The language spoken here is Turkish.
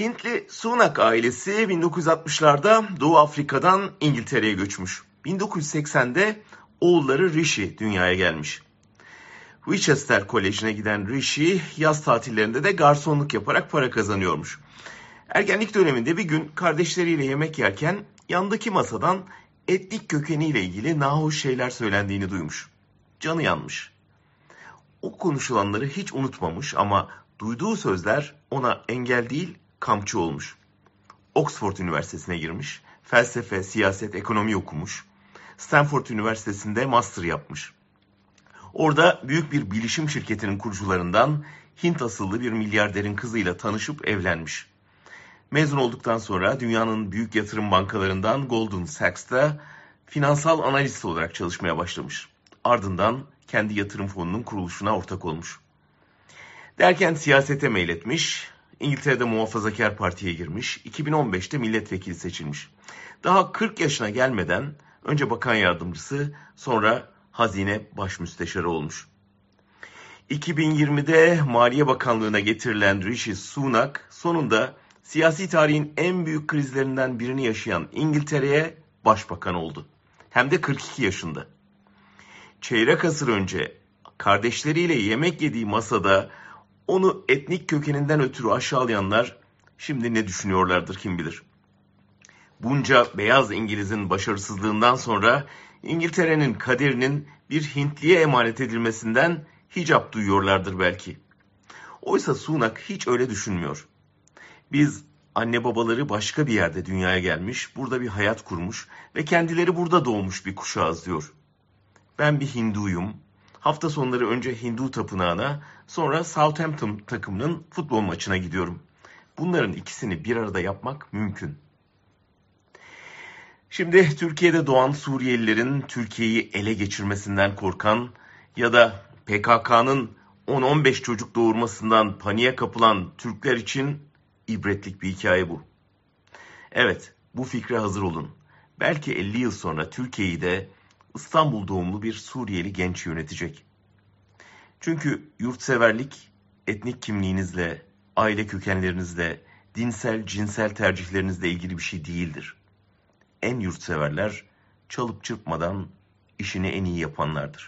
Hintli Sunak ailesi 1960'larda Doğu Afrika'dan İngiltere'ye göçmüş. 1980'de oğulları Rishi dünyaya gelmiş. Winchester Koleji'ne giden Rishi yaz tatillerinde de garsonluk yaparak para kazanıyormuş. Ergenlik döneminde bir gün kardeşleriyle yemek yerken yandaki masadan etnik kökeniyle ilgili nahoş şeyler söylendiğini duymuş. Canı yanmış. O konuşulanları hiç unutmamış ama duyduğu sözler ona engel değil kamçı olmuş. Oxford Üniversitesi'ne girmiş, felsefe, siyaset, ekonomi okumuş. Stanford Üniversitesi'nde master yapmış. Orada büyük bir bilişim şirketinin kurucularından Hint asıllı bir milyarderin kızıyla tanışıp evlenmiş. Mezun olduktan sonra dünyanın büyük yatırım bankalarından Goldman Sachs'ta finansal analist olarak çalışmaya başlamış. Ardından kendi yatırım fonunun kuruluşuna ortak olmuş. Derken siyasete meyletmiş, İngiltere'de Muhafazakar Parti'ye girmiş, 2015'te milletvekili seçilmiş. Daha 40 yaşına gelmeden önce bakan yardımcısı, sonra hazine baş müsteşarı olmuş. 2020'de Maliye Bakanlığı'na getirilen Rishi Sunak sonunda siyasi tarihin en büyük krizlerinden birini yaşayan İngiltere'ye başbakan oldu. Hem de 42 yaşında. Çeyrek asır önce kardeşleriyle yemek yediği masada onu etnik kökeninden ötürü aşağılayanlar şimdi ne düşünüyorlardır kim bilir. Bunca beyaz İngiliz'in başarısızlığından sonra İngiltere'nin kaderinin bir Hintliye emanet edilmesinden hicap duyuyorlardır belki. Oysa Sunak hiç öyle düşünmüyor. Biz anne babaları başka bir yerde dünyaya gelmiş, burada bir hayat kurmuş ve kendileri burada doğmuş bir kuşağız diyor. Ben bir Hinduyum. Hafta sonları önce Hindu tapınağına, sonra Southampton takımının futbol maçına gidiyorum. Bunların ikisini bir arada yapmak mümkün. Şimdi Türkiye'de doğan Suriyelilerin Türkiye'yi ele geçirmesinden korkan ya da PKK'nın 10-15 çocuk doğurmasından paniğe kapılan Türkler için ibretlik bir hikaye bu. Evet, bu fikre hazır olun. Belki 50 yıl sonra Türkiye'yi de İstanbul doğumlu bir Suriyeli genç yönetecek. Çünkü yurtseverlik etnik kimliğinizle, aile kökenlerinizle, dinsel, cinsel tercihlerinizle ilgili bir şey değildir. En yurtseverler çalıp çırpmadan işini en iyi yapanlardır.